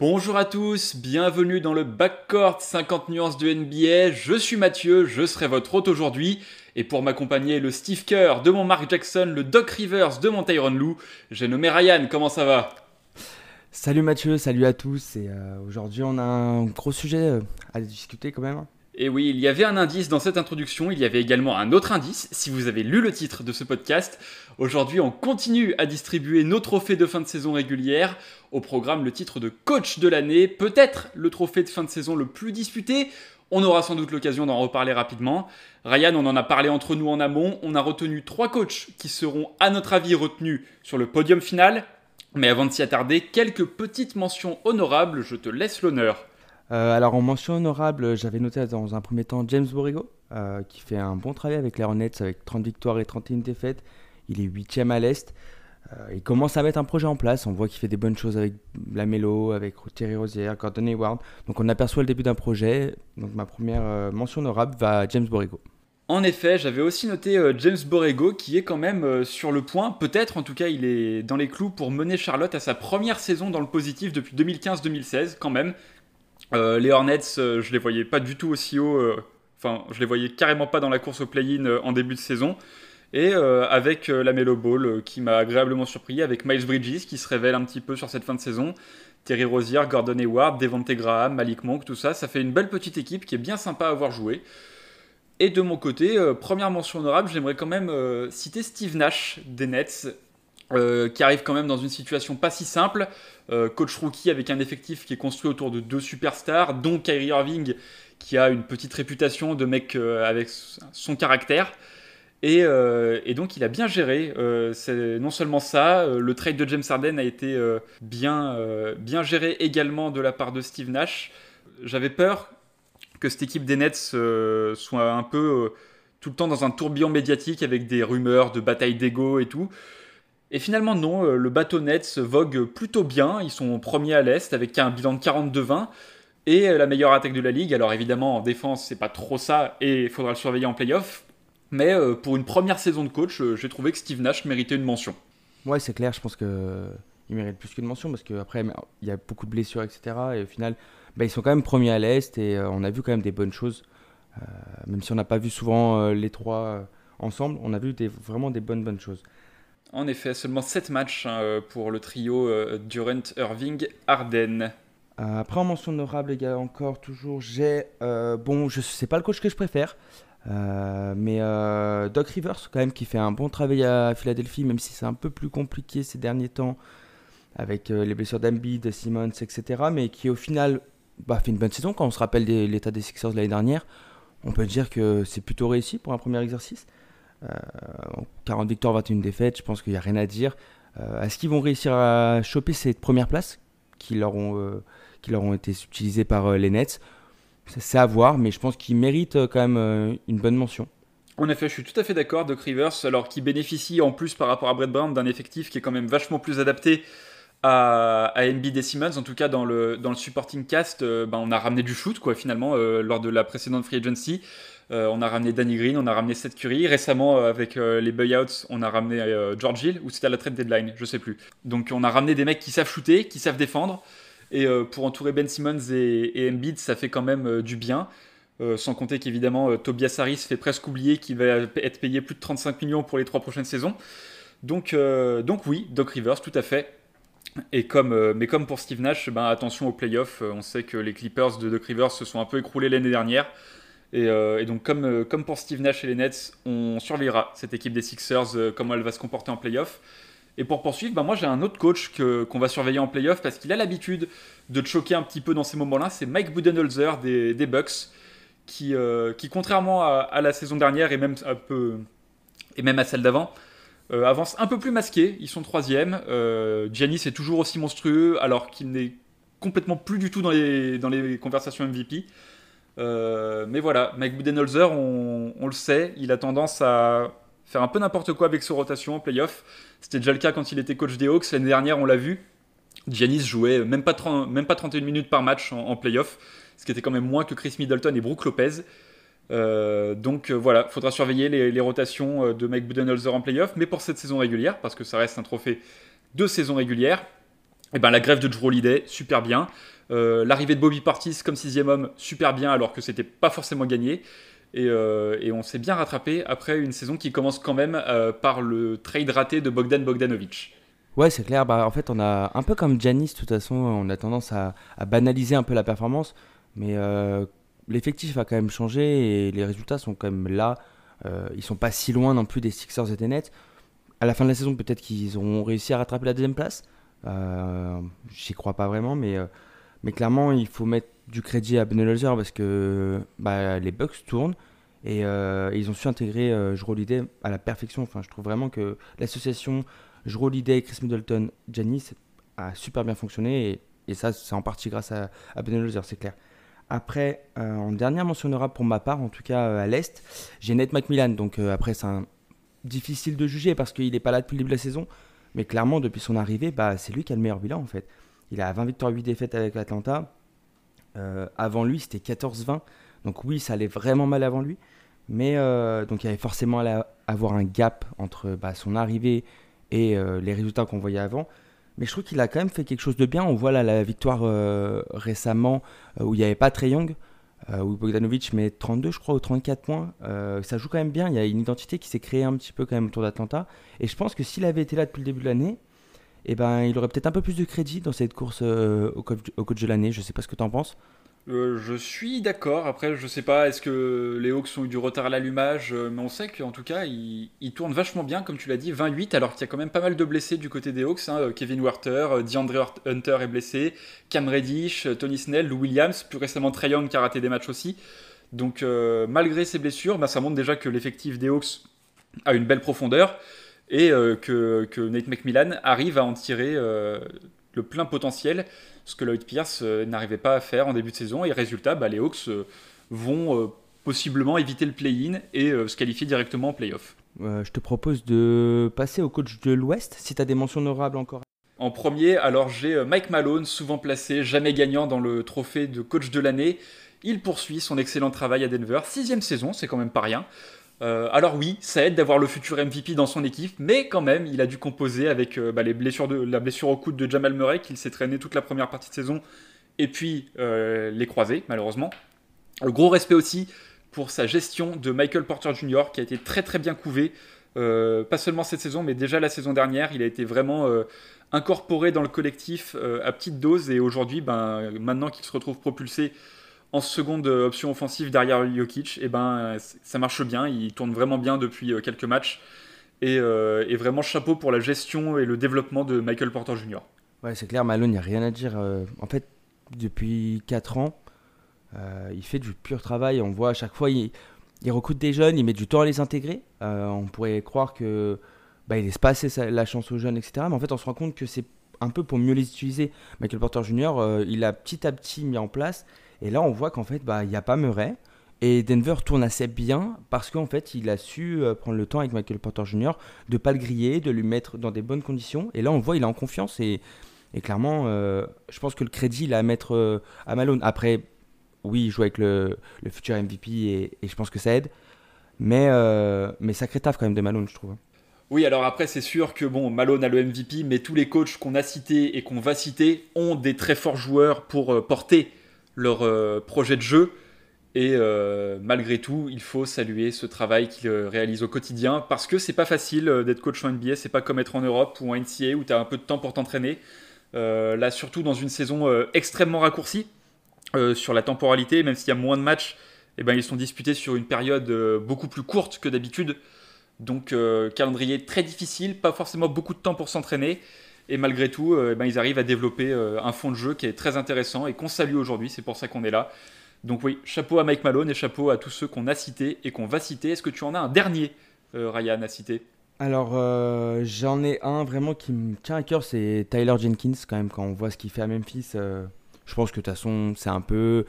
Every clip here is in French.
Bonjour à tous, bienvenue dans le Backcourt 50 nuances de NBA. Je suis Mathieu, je serai votre hôte aujourd'hui. Et pour m'accompagner, le Steve Kerr de mon Mark Jackson, le Doc Rivers de mon Tyron Lou, j'ai nommé Ryan. Comment ça va? Salut Mathieu, salut à tous. Et euh, aujourd'hui, on a un gros sujet euh, à discuter quand même. Et oui, il y avait un indice dans cette introduction, il y avait également un autre indice, si vous avez lu le titre de ce podcast. Aujourd'hui, on continue à distribuer nos trophées de fin de saison régulière. Au programme, le titre de coach de l'année, peut-être le trophée de fin de saison le plus disputé. On aura sans doute l'occasion d'en reparler rapidement. Ryan, on en a parlé entre nous en amont. On a retenu trois coachs qui seront, à notre avis, retenus sur le podium final. Mais avant de s'y attarder, quelques petites mentions honorables, je te laisse l'honneur. Euh, alors en mention honorable, j'avais noté dans un premier temps James Borrego, euh, qui fait un bon travail avec les Hornets avec 30 victoires et 31 défaites. Il est 8 à l'Est. Euh, il commence à mettre un projet en place. On voit qu'il fait des bonnes choses avec Lamelo, avec Thierry Rozier, Gordon Hayward. Donc on aperçoit le début d'un projet. Donc ma première mention honorable va à James Borrego. En effet, j'avais aussi noté James Borrego qui est quand même sur le point, peut-être en tout cas il est dans les clous pour mener Charlotte à sa première saison dans le positif depuis 2015-2016 quand même. Euh, les Hornets, euh, je les voyais pas du tout aussi haut. Euh, enfin, je les voyais carrément pas dans la course au play-in en début de saison. Et avec la Melo Ball qui m'a agréablement surpris, avec Miles Bridges qui se révèle un petit peu sur cette fin de saison, Terry Rozier, Gordon Hayward, Devontae Graham, Malik Monk, tout ça, ça fait une belle petite équipe qui est bien sympa à avoir joué. Et de mon côté, première mention honorable, j'aimerais quand même citer Steve Nash des Nets, qui arrive quand même dans une situation pas si simple. Euh, coach rookie avec un effectif qui est construit autour de deux superstars, dont Kyrie Irving, qui a une petite réputation de mec euh, avec son caractère. Euh, et, donc il a bien géré. non seulement ça, le trade de James Harden a été bien, bien géré également de la part de Steve Nash. J'avais peur que cette équipe des Nets soit un peu tout le temps dans un tourbillon médiatique avec des rumeurs de bataille d'ego et tout. Et finalement, non, euh, le bateau Nets vogue plutôt bien. Ils sont premiers à l'Est avec un bilan de 42-20 et euh, la meilleure attaque de la ligue. Alors évidemment, en défense, c'est pas trop ça et il faudra le surveiller en playoff. Mais euh, pour une première saison de coach, j'ai trouvé que Steve Nash méritait une mention. Ouais, c'est clair, je pense qu'il mérite plus qu'une mention parce qu'après, il y a beaucoup de blessures, etc. Et au final, bah, ils sont quand même premiers à l'Est et on a vu quand même des bonnes choses. même si on n'a pas vu souvent les trois ensemble, on a vu vraiment des bonnes, bonnes choses. En effet, seulement 7 matchs hein, euh, pour le trio euh, Durant, Irving, Arden. Euh, après, en mention honorable, il y a encore toujours, j'ai. bon, je sais pas le coach que je préfère, mais Doc Rivers, quand même, qui fait un bon travail à Philadelphie, même si c'est un peu plus compliqué ces derniers temps, avec les blessures de Simmons, etc., mais qui au final bah, fait une bonne saison. Quand on se rappelle l'état des Sixers de l'année dernière, on peut dire que c'est plutôt réussi pour un premier exercice. 40 euh, victoires, 21 défaites, je pense qu'il n'y a rien à dire. Euh, est-ce qu'ils vont réussir à choper cette première place qui leur ont, euh, qui leur ont été utilisées par les Nets? C'est à voir, mais je pense qu'ils méritent quand même une bonne mention. En effet, je suis tout à fait d'accord. Doc Rivers, alors qui bénéficie en plus par rapport à Brett Brown d'un effectif qui est quand même vachement plus adapté à, à et Simmons, en tout cas dans le, dans le supporting cast, ben, on a ramené du shoot quoi finalement lors de la précédente free agency. Euh, on a ramené Danny Green, on a ramené Seth Curry. Récemment, euh, avec euh, les buyouts, on a ramené George Hill, ou c'était à la trade deadline, je sais plus. Donc on a ramené des mecs qui savent shooter, qui savent défendre. Et pour entourer Ben Simmons et, Embiid, ça fait quand même du bien. sans compter qu'évidemment, Tobias Harris fait presque oublier qu'il va être payé plus de 35 millions pour les trois prochaines saisons. Donc, donc oui, Doc Rivers, tout à fait. Et comme, mais comme pour Steve Nash, ben, attention aux playoffs. On sait que les Clippers de Doc Rivers se sont un peu écroulés l'année dernière. Euh, et, donc, comme, euh, comme pour Steve Nash et les Nets, on surveillera cette équipe des Sixers, euh, comment elle va se comporter en playoff. Et pour poursuivre, bah moi j'ai un autre coach qu'on va surveiller en playoff parce qu'il a l'habitude de choquer un petit peu dans ces moments-là. C'est Mike Budenholzer des, Bucks, qui, qui contrairement à, la saison dernière et même, un peu, et même à celle d'avant, avance un peu plus masqué. Ils sont troisième. Giannis est toujours aussi monstrueux alors qu'il n'est complètement plus du tout dans les, dans les conversations MVP. Euh, mais voilà, Mike Budenholzer, on, le sait, il a tendance à faire un peu n'importe quoi avec ses rotations en playoff. C'était déjà le cas quand il était coach des Hawks. L'année dernière, on l'a vu. Giannis jouait même pas, 30, même pas 31 minutes par match en, playoff, ce qui était quand même moins que Chris Middleton et Brook Lopez. Euh, donc euh, voilà, faudra surveiller les, rotations de Mike Budenholzer en playoff, mais pour cette saison régulière, parce que ça reste un trophée de saison régulière. Et eh ben, la grève de Drew Holiday, super bien. L'arrivée de Bobby Partis comme sixième homme, super bien, alors que c'était pas forcément gagné. Et, et on s'est bien rattrapé après une saison qui commence quand même par le trade raté de Bogdan Bogdanovic. Ouais, c'est clair. Bah, en fait, on a un peu comme Janis, de toute façon, on a tendance à, banaliser un peu la performance. Mais euh, l'effectif a quand même changé et les résultats sont quand même là. Euh, ils sont pas si loin non plus des Sixers et des Nets. À la fin de la saison, peut-être qu'ils auront réussi à rattraper la deuxième place. Euh, J'y crois pas vraiment, mais, euh, mais clairement, il faut mettre du crédit à Benelzer parce que bah, les Bucks tournent et, ils ont su intégrer euh, Holiday à la perfection. Enfin, je trouve vraiment que l'association Jrue Holiday, Chris Middleton, Janice a super bien fonctionné et, ça, c'est en partie grâce à, à c'est clair. Après, euh, en dernière mention pour ma part, en tout cas euh, à l'Est, j'ai Nate McMillan. Donc euh, après, c'est difficile de juger parce qu'il n'est pas là depuis le début de la saison. Mais clairement, depuis son arrivée, bah, c'est lui qui a le meilleur bilan en fait. Il a 20 victoires, 8 défaites avec Atlanta. avant lui, c'était 14-20. Donc oui, ça allait vraiment mal avant lui. Mais donc il y avait forcément à avoir un gap entre bah, son arrivée et les résultats qu'on voyait avant. Mais je trouve qu'il a quand même fait quelque chose de bien. On voit la victoire euh, récemment euh, où il n'y avait pas Trey Young, euh, où Bogdanovic met 32, je crois, ou 34 points. ça joue quand même bien. Il y a une identité qui s'est créée un petit peu quand même autour d'Atlanta. Et je pense que s'il avait été là depuis le début de l'année, eh ben, il aurait peut-être un peu plus de crédit dans cette course au coach, au, de l'année. Je ne sais pas ce que tu en penses. Euh, je suis d'accord. Après, je sais pas, est-ce que les Hawks ont eu du retard à l'allumage euh, Mais on sait qu'en tout cas, ils, tournent vachement bien, comme tu l'as dit, 28, alors qu'il y a quand même pas mal de blessés du côté des Hawks. Hein. Euh, Kevin Werther, DeAndre Hunter est blessé, Cam Reddish, Tony Snell, Lou Williams, plus récemment Trey Young qui a raté des matchs aussi. Donc, malgré ces blessures, bah, ça montre déjà que l'effectif des Hawks a une belle profondeur et que, que, Nate McMillan arrive à en tirer le plein potentiel ce que Lloyd Pierce euh, n'arrivait pas à faire en début de saison. Et résultat, bah, les Hawks euh, vont euh, possiblement éviter le play-in et se qualifier directement en play-off. je te propose de passer au coach de l'Ouest, si tu as des mentions honorables encore. En premier, alors j'ai Mike Malone, souvent placé, jamais gagnant dans le trophée de coach de l'année. Il poursuit son excellent travail à Denver. Sixième saison, c'est quand même pas rien. Euh, alors oui, ça aide d'avoir le futur MVP dans son équipe, mais quand même, il a dû composer avec euh, bah, les blessures de, la blessure au coude de Jamal Murray, qu'il s'est traîné toute la première partie de saison, et puis euh, les croisés, malheureusement. gros respect aussi pour sa gestion de Michael Porter Jr., qui a été très très bien couvé, pas seulement cette saison, mais déjà la saison dernière, il a été vraiment incorporé dans le collectif à petite dose, et aujourd'hui, ben, maintenant qu'il se retrouve propulsé en seconde option offensive derrière Jokic, et eh ben, ça marche bien. Il tourne vraiment bien depuis euh, quelques matchs. Euh, et, vraiment chapeau pour la gestion et le développement de Michael Porter Jr. Ouais, c'est clair, Malone, il n'y a rien à dire. Euh, en fait, depuis 4 ans, il fait du pur travail. On voit à chaque fois, il, recrute des jeunes, il met du temps à les intégrer. on pourrait croire que bah, il laisse pas assez la chance aux jeunes, etc. Mais en fait, on se rend compte que c'est un peu pour mieux les utiliser. Michael Porter Jr., il a petit à petit mis en place et là, on voit qu'en fait, bah, il n'y a pas Murray. Et Denver tourne assez bien parce qu'en fait, il a su euh, prendre le temps avec Michael Porter Jr. de pas le griller, de lui mettre dans des bonnes conditions. Et là, on voit, il est en confiance. Et, clairement, euh, je pense que le crédit, il a à mettre euh, à Malone. Après, oui, il joue avec le, le futur MVP et, je pense que ça aide. Mais, mais sacré taf quand même de Malone, je trouve. Oui, alors après, c'est sûr que bon, Malone a le MVP, mais tous les coachs qu'on a cités et qu'on va citer ont des très forts joueurs pour porter leur euh, projet de jeu. Et euh, malgré tout, il faut saluer ce travail qu'ils euh, réalisent au quotidien parce que c'est pas facile d'être coach en NBA, c'est pas comme être en Europe ou en NCA où tu as un peu de temps pour t'entraîner. là, surtout dans une saison extrêmement raccourcie sur la temporalité, même s'il y a moins de matchs, eh ben, ils sont disputés sur une période beaucoup plus courte que d'habitude. Donc, calendrier très difficile, pas forcément beaucoup de temps pour s'entraîner. Et malgré tout, euh, eh ben, ils arrivent à développer euh, un fond de jeu qui est très intéressant et qu'on salue aujourd'hui. C'est pour ça qu'on est là. Donc oui, chapeau à Mike Malone et chapeau à tous ceux qu'on a cités et qu'on va citer. Est-ce que tu en as un dernier, euh, Ryan, à citer? Alors, j'en ai un vraiment qui me tient à cœur, c'est Tyler Jenkins, quand même, quand on voit ce qu'il fait à Memphis. je pense que de toute façon, c'est un peu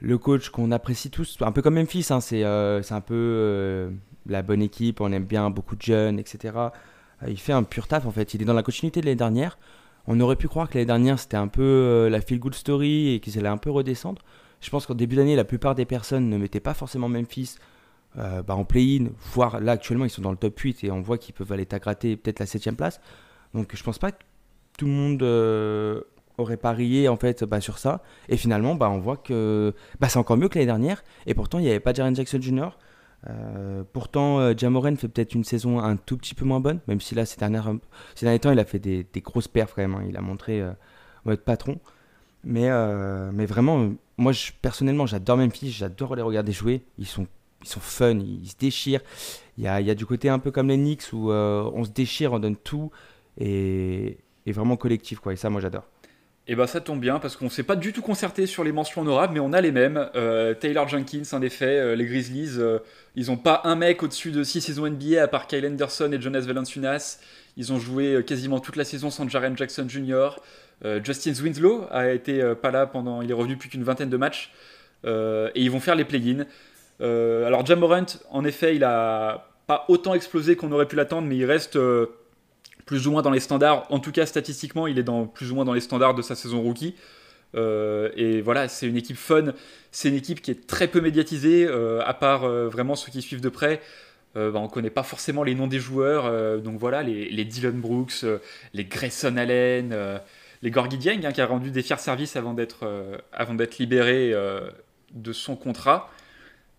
le coach qu'on apprécie tous, un peu comme Memphis, hein, c'est un peu la bonne équipe, on aime bien beaucoup de jeunes, etc. Euh, il fait un pur taf en fait. Il est dans la continuité de l'année dernière. On aurait pu croire que l'année dernière c'était un peu euh, la feel good story et qu'ils allaient un peu redescendre. Je pense qu'en début d'année, la plupart des personnes ne mettaient pas forcément Memphis euh, bah, en play-in, voire là actuellement ils sont dans le top 8 et on voit qu'ils peuvent aller gratter peut-être la 7ème place. Donc je pense pas tout le monde aurait parié en fait bah, sur ça. Et finalement, bah, on voit que bah, c'est encore mieux que l'année dernière. Et pourtant, il n'y avait pas Jaren Jackson Jr. pourtant, Jamoren fait peut-être une saison un tout petit peu moins bonne, même si là, ces, derniers temps, il a fait des, grosses perfs quand même. Hein. Il a montré mode patron. Mais, mais vraiment, moi, personnellement, j'adore Memphis, j'adore les regarder jouer. Ils sont, ils sont fun, ils se déchirent. Il y a, y a du côté un peu comme les Knicks où euh, on se déchire, on donne tout et, et vraiment collectif. Quoi. Et ça, moi, j'adore. Et bah ça tombe bien parce qu'on s'est pas du tout concerté sur les mentions honorables, mais on a les mêmes. Euh, Taylor Jenkins, en effet, euh, les Grizzlies, ils ont pas un mec au-dessus de 6 saisons NBA à part Kyle Anderson et Jonas Valanciunas. Ils ont joué quasiment toute la saison sans Jaren Jackson Jr. Euh, Justin Winslow a été euh, pas là pendant, il est revenu plus qu'une vingtaine de matchs euh, et ils vont faire les play-in. alors Jamorant, en effet, il a pas autant explosé qu'on aurait pu l'attendre, mais il reste plus ou moins dans les standards. En tout cas, statistiquement, il est dans, plus ou moins dans les standards de sa saison rookie. et voilà, c'est une équipe fun. C'est une équipe qui est très peu médiatisée, à part vraiment ceux qui suivent de près. Bah, on ne connaît pas forcément les noms des joueurs. donc voilà, les, les Dylan Brooks, les Grayson Allen, les Gorgui Dieng, hein, qui a rendu des fiers services avant d'être euh, avant d'être libéré euh, de son contrat.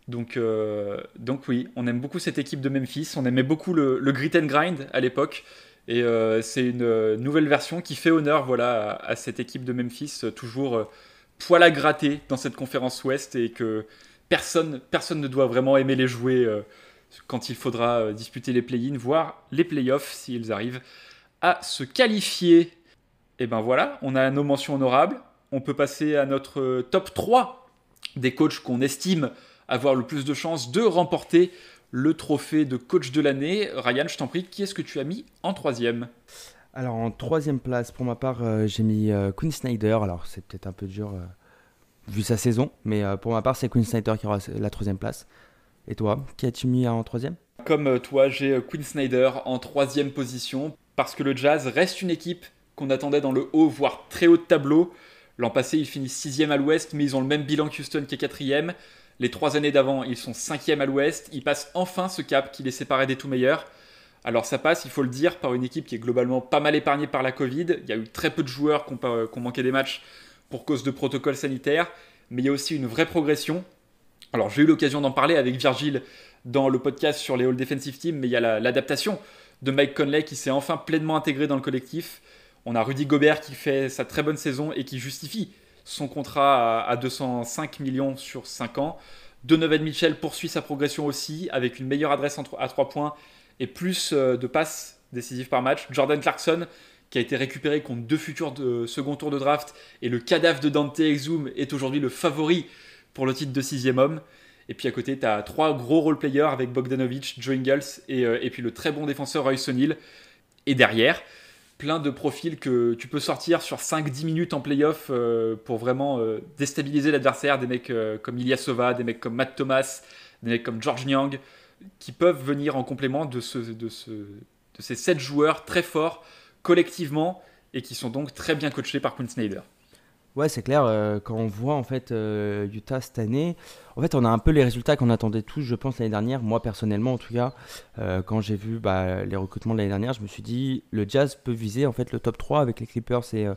Donc, euh, donc oui, on aime beaucoup cette équipe de Memphis. On aimait beaucoup le, grit and grind à l'époque. Et c'est une nouvelle version qui fait honneur voilà, à, cette équipe de Memphis, toujours poil à gratter dans cette conférence Ouest et que personne, personne ne doit vraiment aimer les jouer quand il faudra disputer les play-ins, voire les play-offs s'ils arrivent à se qualifier et ben voilà, on a nos mentions honorables. On peut passer à notre euh, top 3 des coachs qu'on estime avoir le plus de chances de remporter le trophée de coach de l'année. Ryan, je t'en prie, qui est-ce que tu as mis en troisième Alors en troisième place, pour ma part, euh, j'ai mis euh, Quinn Snyder. Alors c'est peut-être un peu dur vu sa saison, mais pour ma part, c'est Quinn Snyder qui aura la troisième place. Et toi, qui as-tu mis en troisième? Comme toi, j'ai Quinn Snyder en troisième position parce que le Jazz reste une équipe qu'on attendait dans le haut, voire très haut de tableau. L'an passé, ils finissent sixième à l'ouest, mais ils ont le même bilan qu'Houston qui est quatrième. Les trois années d'avant, ils sont cinquième à l'ouest. Ils passent enfin ce cap qui les séparait des tout meilleurs. Alors ça passe, il faut le dire, par une équipe qui est globalement pas mal épargnée par la Covid. Il y a eu très peu de joueurs qui ont, manqué des matchs pour cause de protocoles sanitaires, mais il y a aussi une vraie progression. Alors j'ai eu l'occasion d'en parler avec Virgile dans le podcast sur les All Defensive Team, mais il y a l'adaptation de Mike Conley qui s'est enfin pleinement intégré dans le collectif. On a Rudy Gobert qui fait sa très bonne saison et qui justifie son contrat à, 205 millions sur 5 ans. Donovan Mitchell poursuit sa progression aussi avec une meilleure adresse à 3 points et plus euh, de passes décisives par match. Jordan Clarkson qui a été récupéré contre deux futurs de second tour de draft et le cadavre de Dante Exum est aujourd'hui le favori pour le titre de sixième homme. Et puis à côté, tu as trois gros role-players avec Bogdanovic, Joe Ingles et, euh, et, puis le très bon défenseur Royce O'Neal. Et derrière, plein de profils que tu peux sortir sur 5-10 minutes en playoff euh, pour vraiment euh, déstabiliser l'adversaire. Des mecs euh, comme Ilyasova, des mecs comme Matt Thomas, des mecs comme George Nyang, qui peuvent venir en complément de, de ces 7 joueurs très forts collectivement et qui sont donc très bien coachés par Quinn Snyder. Ouais, c'est clair. Euh, quand on voit en fait euh, Utah cette année, en fait, on a un peu les résultats qu'on attendait tous, je pense l'année dernière. Moi personnellement, en tout cas, euh, quand j'ai vu bah, les recrutements de l'année dernière, je me suis dit le Jazz peut viser en fait le top 3 avec les Clippers et,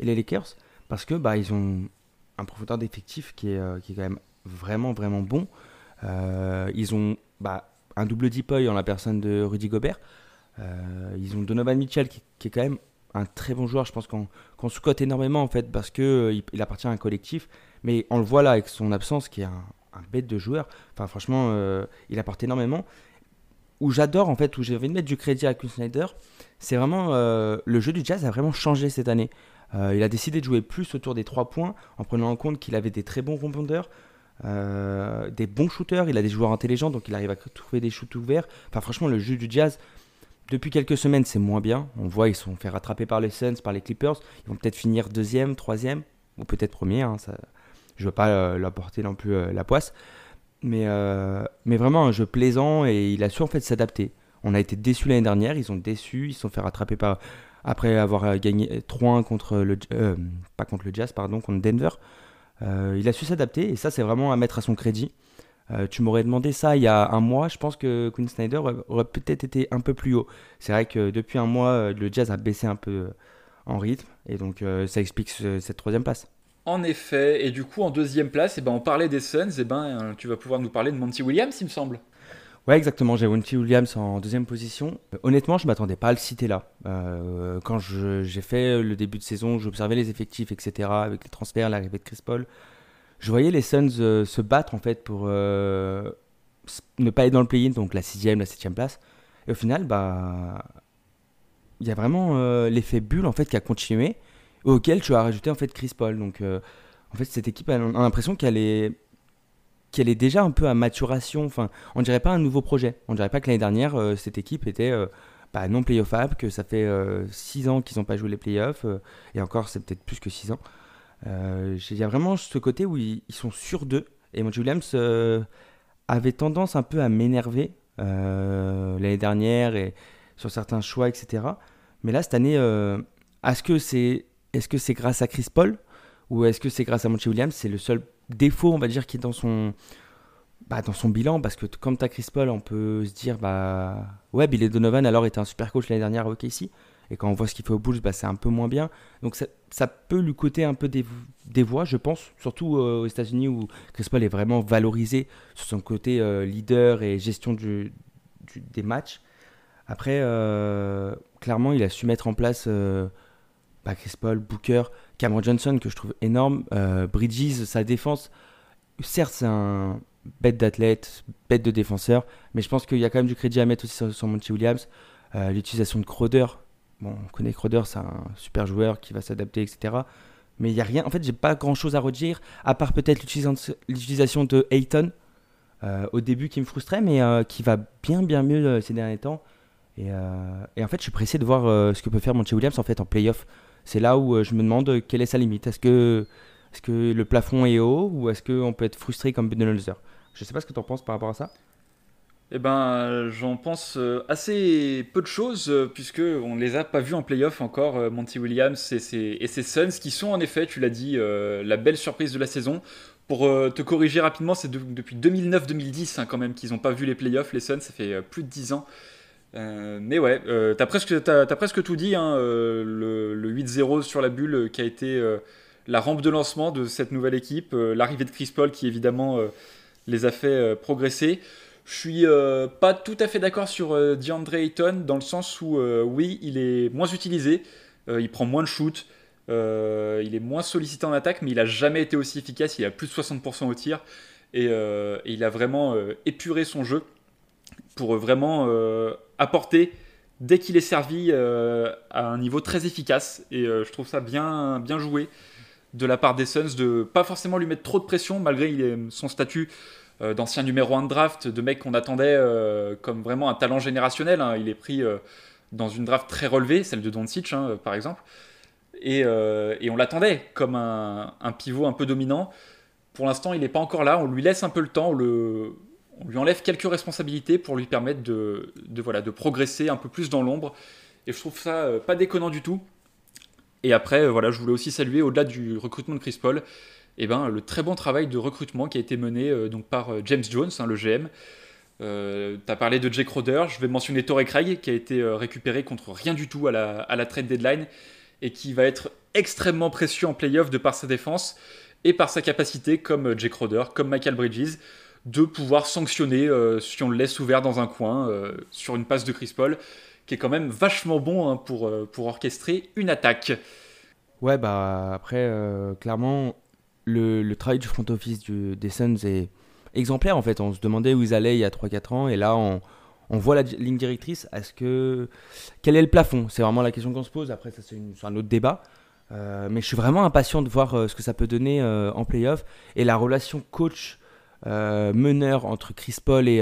les Lakers parce que bah ils ont un profondeur d'effectif qui est qui est quand même vraiment vraiment bon. ils ont bah, un double deep en la personne de Rudy Gobert. ils ont Donovan Mitchell qui, qui est quand même un très bon joueur. Je pense qu'on qu sous-cote énormément en fait parce que euh, il, appartient à un collectif. Mais on le voit là avec son absence qui est un, bête de joueur. Enfin franchement, euh, il apporte énormément. Où j'adore en fait, où j'ai envie de mettre du crédit à Quinn Snyder, c'est vraiment euh, le jeu du jazz a vraiment changé cette année. il a décidé de jouer plus autour des trois points en prenant en compte qu'il avait des très bons rebondeurs. des bons shooters, il a des joueurs intelligents donc il arrive à trouver des shoots ouverts. Enfin franchement le jeu du jazz, depuis quelques semaines, c'est moins bien. On voit, ils sont fait rattraper par les Suns, par les Clippers. Ils vont peut-être finir deuxième, troisième, ou peut-être premier. Hein, je ne veux pas euh, leur porter non plus euh, la poisse. Mais, euh, mais vraiment un jeu plaisant et il a su en fait s'adapter. On a été déçus l'année dernière, ils ont déçu, ils se sont fait rattraper par, après avoir gagné 3-1 contre le, pas contre le Jazz, pardon, contre Denver. il a su s'adapter et ça c'est vraiment à mettre à son crédit. Euh, tu m'aurais demandé ça il y a un mois, je pense que Quinn Snyder aurait, peut-être été un peu plus haut. C'est vrai que depuis un mois, euh, le jazz a baissé un peu, en rythme. Et donc, ça explique cette troisième place. En effet, et du coup, en deuxième place, eh ben, on parlait des Suns, et eh ben, tu vas pouvoir nous parler de Monty Williams, il me semble. Ouais, exactement. J'ai Monty Williams en deuxième position. honnêtement, je m'attendais pas à le citer là. quand j'ai fait le début de saison, j'observais les effectifs, etc., avec les transferts, l'arrivée de Chris Paul je voyais les Suns euh, se battre en fait pour euh, ne pas être dans le play-in, donc la sixième, la septième place. Et au final, bah, il y a vraiment euh, l'effet bulle en fait qui a continué, auquel tu as rajouté en fait Chris Paul. Donc en fait, cette équipe a, l'impression qu'elle est qu'elle est déjà un peu à maturation. Enfin, on dirait pas un nouveau projet. On dirait pas que l'année dernière cette équipe était bah, non playoffable, que ça fait 6 ans qu'ils n'ont pas joué les playoffs, et encore c'est peut-être plus que 6 ans. Euh, il y a vraiment ce côté où ils, sont sûrs d'eux. Et Monty Williams euh, avait tendance un peu à m'énerver euh, l'année dernière et sur certains choix, etc. Mais là, cette année, est-ce que c'est est -ce c'est grâce à Chris Paul ou est-ce que c'est grâce à Monty Williams? C'est le seul défaut, on va dire, qui est dans son, bah, dans son bilan. Parce que comme tu as Chris Paul, on peut se dire, bah ouais, Billy Donovan alors était un super coach l'année dernière à OKC. Et quand on voit ce qu'il fait au Bulls, bah, c'est un peu moins bien. Donc ça, peut lui coûter un peu des, voix, je pense, surtout euh, aux États-Unis où Chris Paul est vraiment valorisé sur son côté euh, leader et gestion des matchs. Après, euh, clairement, il a su mettre en place bah, Chris Paul, Booker, Cameron Johnson, que je trouve énorme, Bridges, sa défense. Certes, c'est un bête d'athlète, bête de défenseur, mais je pense qu'il y a quand même du crédit à mettre aussi sur, sur Monty Williams. L'utilisation de Crowder, Bon, on connaît Crowder, c'est un super joueur qui va s'adapter, etc. Mais il n'y a rien. En fait, j'ai pas grand chose à redire, à part peut-être l'utilisation de Ayton euh, au début qui me frustrait, mais euh, qui va bien, bien mieux euh, ces derniers temps. Et, en fait, je suis pressé de voir ce que peut faire Monty Williams en fait en playoff. C'est là où je me demande quelle est sa limite. Est-ce que, est que le plafond est haut ou est-ce qu'on peut être frustré comme Budenholzer? Je sais pas ce que tu en penses par rapport à ça. Eh ben, j'en pense euh, assez peu de choses, euh, puisque on ne les a pas vus en playoff encore, euh, Monty Williams et ses, Suns, qui sont en effet, tu l'as dit, la belle surprise de la saison. Pour te corriger rapidement, c'est depuis 2009-2010 hein, quand même qu'ils n'ont pas vu les playoffs, les Suns, ça fait plus de 10 ans. mais ouais, t'as presque, presque tout dit, hein, le, le 8-0 sur la bulle qui a été la rampe de lancement de cette nouvelle équipe, l'arrivée de Chris Paul qui évidemment les a fait progresser. Je suis euh, pas tout à fait d'accord sur euh, DeAndre Ayton dans le sens où euh, oui, il est moins utilisé, il prend moins de shoot, il est moins sollicité en attaque, mais il a jamais été aussi efficace. Il a plus de 60% au tir et, il a vraiment épuré son jeu pour vraiment apporter dès qu'il est servi à un niveau très efficace. Et je trouve ça bien, bien joué de la part des Suns de pas forcément lui mettre trop de pression malgré son statut euh, d'anciens numéro 1 de draft, de mecs qu'on attendait euh, comme vraiment un talent générationnel. Hein. Il est pris euh, dans une draft très relevée, celle de Doncic hein, par exemple. Et, on l'attendait comme un, pivot un peu dominant. Pour l'instant, il n'est pas encore là. On lui laisse un peu le temps. On, le, lui enlève quelques responsabilités pour lui permettre de, voilà, de progresser un peu plus dans l'ombre. Et je trouve ça pas déconnant du tout. Et après, voilà, je voulais aussi saluer, au-delà du recrutement de Chris Paul, eh ben, le très bon travail de recrutement qui a été mené euh, donc par euh, James Jones, hein, le GM. Euh, tu as parlé de Jake Roder, je vais mentionner Torrey Craig qui a été récupéré contre rien du tout à la, trade deadline et qui va être extrêmement précieux en playoff de par sa défense et par sa capacité, comme Jake Roder, comme Michael Bridges, de pouvoir sanctionner si on le laisse ouvert dans un coin sur une passe de Chris Paul, qui est quand même vachement bon hein, pour, pour orchestrer une attaque. Ouais, bah après, clairement, le, travail du front office des Suns est exemplaire en fait. On se demandait où ils allaient il y a 3-4 ans et là on, voit la ligne directrice. Est-ce que quel est le plafond? C'est vraiment la question qu'on se pose. Après ça c'est un autre débat. Euh, mais je suis vraiment impatient de voir euh, ce que ça peut donner euh, en playoff et la relation coach meneur entre Chris Paul et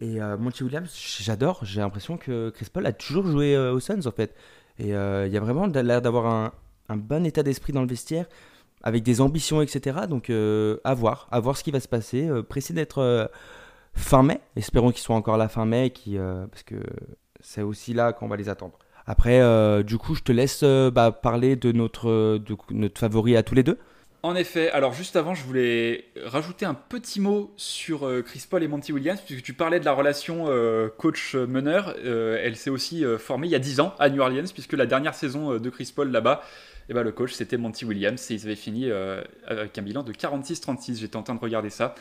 et Monty Williams. J'adore. J'ai l'impression que Chris Paul a toujours joué aux Suns en fait. Et il y a vraiment l'air d'avoir un bon état d'esprit dans le vestiaire avec des ambitions, etc. Donc euh, à voir, à voir ce qui va se passer. Euh, pressé d'être euh, fin mai. Espérons qu'ils soient encore là fin mai, parce que c'est aussi là qu'on va les attendre. Après, du coup, je te laisse bah, parler de notre, de notre favori à tous les deux. En effet, alors juste avant, je voulais rajouter un petit mot sur euh, Chris Paul et Monty Williams, puisque tu parlais de la relation euh, coach-meneur. Euh, elle s'est aussi formée il y a 10 ans à New Orleans, puisque la dernière saison de Chris Paul là-bas, eh ben, le coach c'était Monty Williams, et ils avaient fini avec un bilan de 46-36. J'étais en train de regarder ça.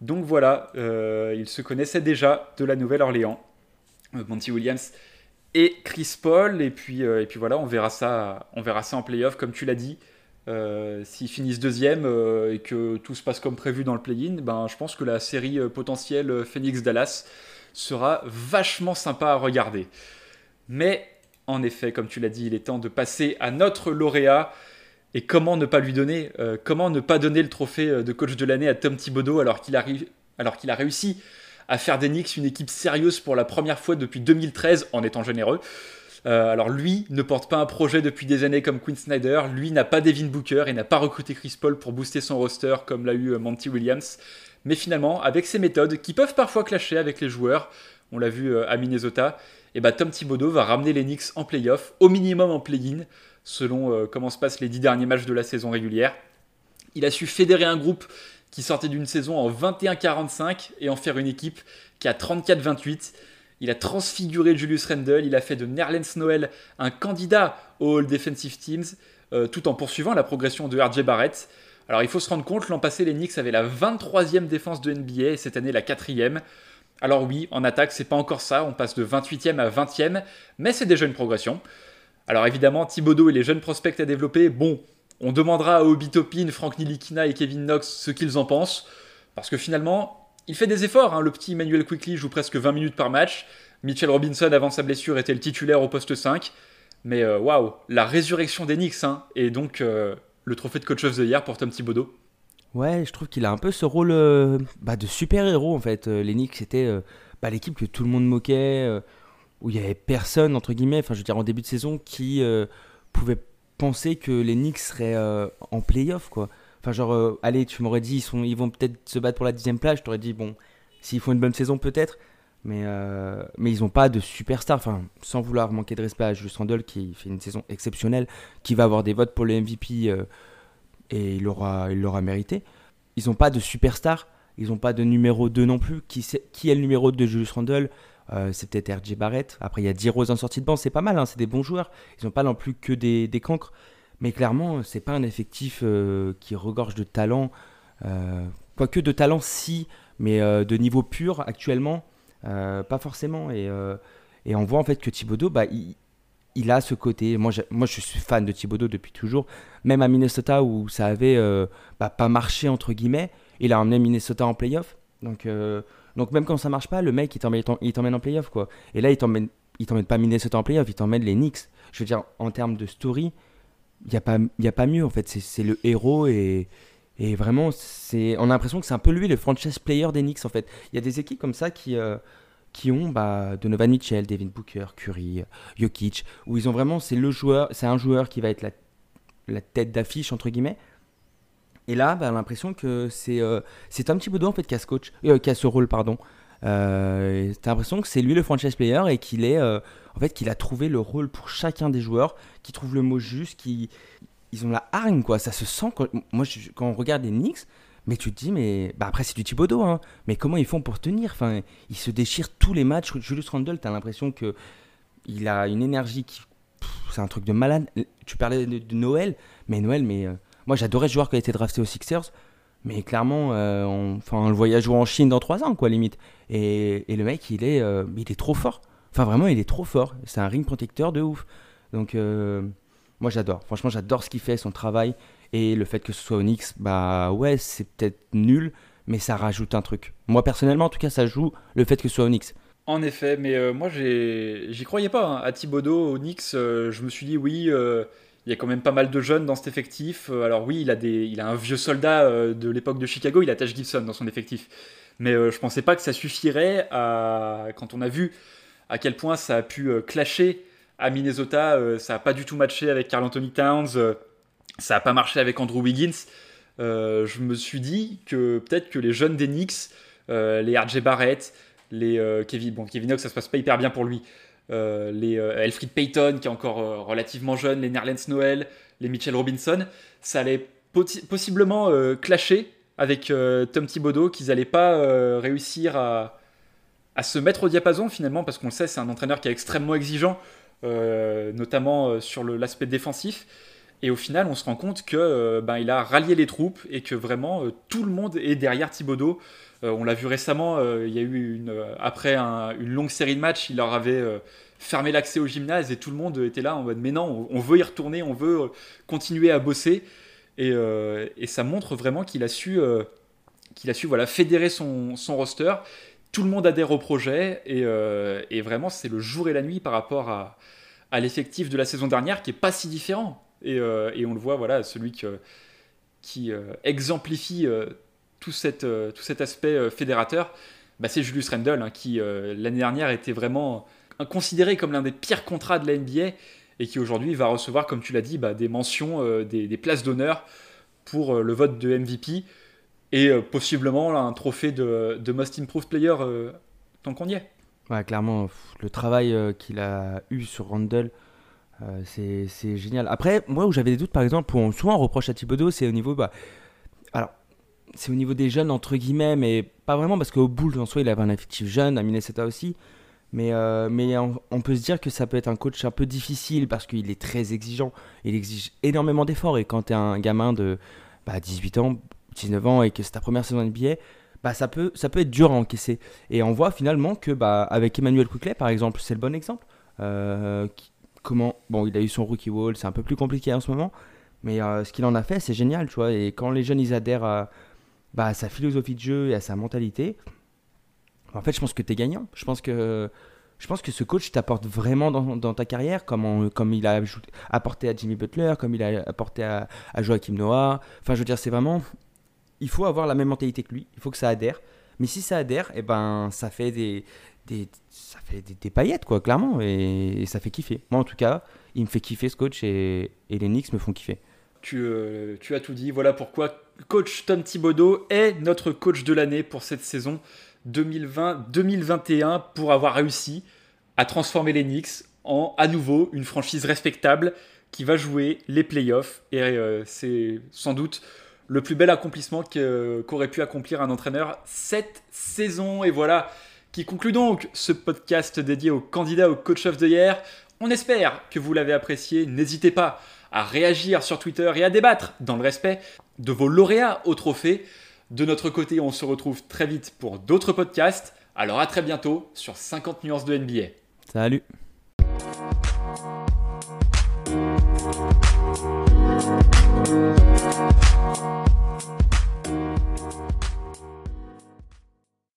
Donc voilà, ils se connaissaient déjà de la Nouvelle-Orléans, Monty Williams et Chris Paul, et puis, et puis voilà, on verra ça, on verra ça en playoff, comme tu l'as dit. Euh, s'ils finissent deuxième euh, et que tout se passe comme prévu dans le play-in, ben, je pense que la série euh, potentielle Phoenix-Dallas sera vachement sympa à regarder. Mais en effet, comme tu l'as dit, il est temps de passer à notre lauréat. Et comment ne pas lui donner, comment ne pas donner le trophée de coach de l'année à Tom Thibodeau alors qu'il alors qu'il a réussi à faire des Knicks une équipe sérieuse pour la première fois depuis 2013 en étant généreux? Euh, alors lui ne porte pas un projet depuis des années comme Quinn Snyder, lui n'a pas Devin Booker et n'a pas recruté Chris Paul pour booster son roster comme l'a eu euh, Monty Williams. Mais finalement, avec ses méthodes qui peuvent parfois clasher avec les joueurs, on l'a vu euh, à Minnesota, et eh bah Tom Thibodeau va ramener les Knicks en playoff, au minimum en play-in, selon comment se passent les dix derniers matchs de la saison régulière. Il a su fédérer un groupe qui sortait d'une saison en 21-45 et en faire une équipe qui a 34-28. Il a transfiguré Julius Randle, il a fait de Nerlens Noel un candidat au All Defensive Teams, euh, tout en poursuivant la progression de RJ Barrett. Alors il faut se rendre compte, l'an passé, les Knicks avaient la 23e défense de NBA et cette année la 4e. Alors oui, en attaque, c'est pas encore ça, on passe de 28e à 20e, mais c'est déjà une progression. Alors évidemment, Thibodeau et les jeunes prospects à développer, bon, on demandera à Obi Topin, Frank Nilikina et Kevin Knox ce qu'ils en pensent, parce que finalement, il fait des efforts, hein. le petit Emmanuel Quickly joue presque 20 minutes par match. Mitchell Robinson, avant sa blessure, était le titulaire au poste 5. Mais euh, waouh, la résurrection d'Enix, hein, et donc euh, le trophée de coach of the year pour Tom Thibodeau. Ouais, je trouve qu'il a un peu ce rôle euh, bah, de super-héros en fait. L'Enix, c'était bah, l'équipe que tout le monde moquait, où il y avait personne, entre guillemets, enfin je veux dire en début de saison, qui pouvait penser que les Knicks seraient en playoff quoi. Enfin, genre, euh, allez, tu m'aurais dit, ils, sont, ils vont peut-être se battre pour la dixième place. Je t'aurais dit, bon, s'ils font une bonne saison, peut-être. Mais, euh, mais ils n'ont pas de superstar. Enfin, sans vouloir manquer de respect à Julius Randle, qui fait une saison exceptionnelle, qui va avoir des votes pour le MVP euh, et il l'aura il mérité. Ils n'ont pas de superstar. Ils n'ont pas de numéro 2 non plus. Qui, est le numéro 2 de Julius Randle? C'est peut-être RJ Barrett. Après, il y a 10 roses en sortie de banc, c'est pas mal, hein, c'est des bons joueurs. Ils n'ont pas non plus que des, des cancres. Mais clairement, c'est pas un effectif euh, qui regorge de talent. Euh, quoique de talent, si, mais euh, de niveau pur actuellement, pas forcément. Et, et, on voit en fait que Thibodeau, bah, il, a ce côté. Moi moi, je suis fan de Thibodeau depuis toujours. Même à Minnesota où ça avait bah, pas marché, entre guillemets, il a emmené Minnesota en playoff. Donc, donc même quand ça marche pas, le mec, il t'emmène en playoff. Et là, il t'emmène, il t'emmène pas Minnesota en playoff, il t'emmène les Knicks. Je veux dire, en termes de story, il n'y a, pas, a pas mieux en fait. C'est le héros et, et vraiment, on a l'impression que c'est un peu lui le franchise player des Knicks en fait. Il y a des équipes comme ça qui, euh, qui ont bah, Donovan Mitchell, Devin Booker, Curry, Jokic, où ils ont vraiment, c'est le joueur, c'est un joueur qui va être la, la tête d'affiche entre guillemets. Et là, bah, l'impression que c'est euh, c'est un petit peu en fait qui a ce coach, euh, a ce rôle pardon. Euh, T'as l'impression que c'est lui le franchise player et qu'il est en fait, qu'il a trouvé le rôle pour chacun des joueurs, qui trouve le mot juste, qui ils ont la hargne quoi. Ça se sent quand, moi quand on regarde les Knicks, mais tu te dis mais bah après c'est du Thibodeau hein. Mais comment ils font pour tenir? Enfin, ils se déchirent tous les matchs. Julius Randle, t'as l'impression que il a une énergie qui c'est un truc de malade. Tu parlais de, Noël, mais Noël, mais euh, moi j'adorais ce joueur qui a été drafté aux Sixers. Mais clairement, euh, on, le voyait jouer en Chine dans 3 ans, quoi, limite. Et, et le mec, il est, euh, il est trop fort. Enfin, vraiment, il est trop fort. C'est un ring protecteur de ouf. Donc, euh, moi, j'adore. Franchement, j'adore ce qu'il fait, son travail. Et le fait que ce soit Onyx, bah ouais, c'est peut-être nul, mais ça rajoute un truc. Moi, personnellement, en tout cas, ça joue le fait que ce soit Onyx. En effet, mais euh, moi, j'y croyais pas. Hein. À Thibodeau, Onyx, euh, je me suis dit, oui, il y a quand même pas mal de jeunes dans cet effectif. Alors, oui, il a, des, il a un vieux soldat de l'époque de Chicago, il a Taj Gibson dans son effectif. Mais je pensais pas que ça suffirait à. Quand on a vu à quel point ça a pu euh, clasher à Minnesota. Euh, ça n'a pas du tout matché avec Carl Anthony Towns. Euh, ça n'a pas marché avec Andrew Wiggins. je me suis dit que peut-être que les jeunes des Knicks, les RJ Barrett, les Kevin, bon, Kevin Knox, ça se passe pas hyper bien pour lui. les Elfrid Payton, qui est encore relativement jeune, les Nerlens Noel, les Mitchell Robinson, ça allait possiblement clasher avec Tom Thibodeau, qu'ils n'allaient pas réussir à, à, se mettre au diapason finalement, parce qu'on le sait, c'est un entraîneur qui est extrêmement exigeant, notamment sur l'aspect défensif. Et au final, on se rend compte que ben, il a rallié les troupes et que vraiment tout le monde est derrière Thibodeau. on l'a vu récemment, il y a eu une, après une longue série de matchs, il leur avait fermer l'accès au gymnase et tout le monde était là en mode mais non, on veut y retourner, on veut euh, continuer à bosser. Et, euh, et ça montre vraiment qu'il a su, euh, qu'il a su voilà, fédérer son, son, roster. Tout le monde adhère au projet et, et vraiment c'est le jour et la nuit par rapport à, l'effectif de la saison dernière qui est pas si différent. Et, et on le voit, voilà, celui qui exemplifie tout, cet aspect fédérateur, bah, c'est Julius Randle hein, qui l'année dernière était vraiment considéré comme l'un des pires contrats de la NBA et qui aujourd'hui va recevoir, comme tu l'as dit, bah, des mentions, euh, des, places d'honneur pour euh, le vote de MVP et euh, possiblement un trophée de, Most Improved Player tant qu'on y est. Ouais, clairement, le travail qu'il a eu sur Randall, c'est génial. Après, moi où j'avais des doutes, par exemple, pour souvent on reproche à Thibodeau, c'est au niveau. Bah, alors, c'est au niveau des jeunes, entre guillemets, mais pas vraiment, parce qu'au Bulls, en soi, il avait un effectif jeune, à Minnesota aussi. Mais, euh, mais on, peut se dire que ça peut être un coach un peu difficile parce qu'il est très exigeant. Il exige énormément d'efforts. Et quand tu es un gamin de 18 bah, ans, 19 ans et que c'est ta première saison NBA, bah, ça, peut, ça peut être dur à encaisser. Et on voit finalement que bah, avec Emmanuel Quickley, par exemple, c'est le bon exemple. Euh, comment Bon, il a eu son rookie wall, c'est un peu plus compliqué en ce moment. Mais euh, ce qu'il en a fait, c'est génial. Tu vois, et quand les jeunes ils adhèrent à, bah, à sa philosophie de jeu et à sa mentalité, en fait, je pense que tu es gagnant. Je pense que, je pense que ce coach t'apporte vraiment dans, ta carrière, comme, comme il a apporté à Jimmy Butler, comme il a apporté à, Joachim Noah. Enfin, je veux dire, c'est vraiment. Il faut avoir la même mentalité que lui. Il faut que ça adhère. Mais si ça adhère, eh ben, ça fait des, des ça fait des, paillettes, quoi, clairement. Et, ça fait kiffer. Moi, en tout cas, il me fait kiffer ce coach et, et les Knicks me font kiffer. Tu, euh, tu as tout dit. Voilà pourquoi coach Tom Thibodeau est notre coach de l'année pour cette saison. 2020-2021 pour avoir réussi à transformer les Knicks en à nouveau une franchise respectable qui va jouer les playoffs. Et euh, c'est sans doute le plus bel accomplissement qu'aurait pu accomplir un entraîneur cette saison. Et voilà qui conclut donc ce podcast dédié aux candidats au Coach of the Year. On espère que vous l'avez apprécié. N'hésitez pas à réagir sur Twitter et à débattre dans le respect de vos lauréats au trophée. De notre côté, on se retrouve très vite pour d'autres podcasts. Alors à très bientôt sur 50 nuances de NBA. Salut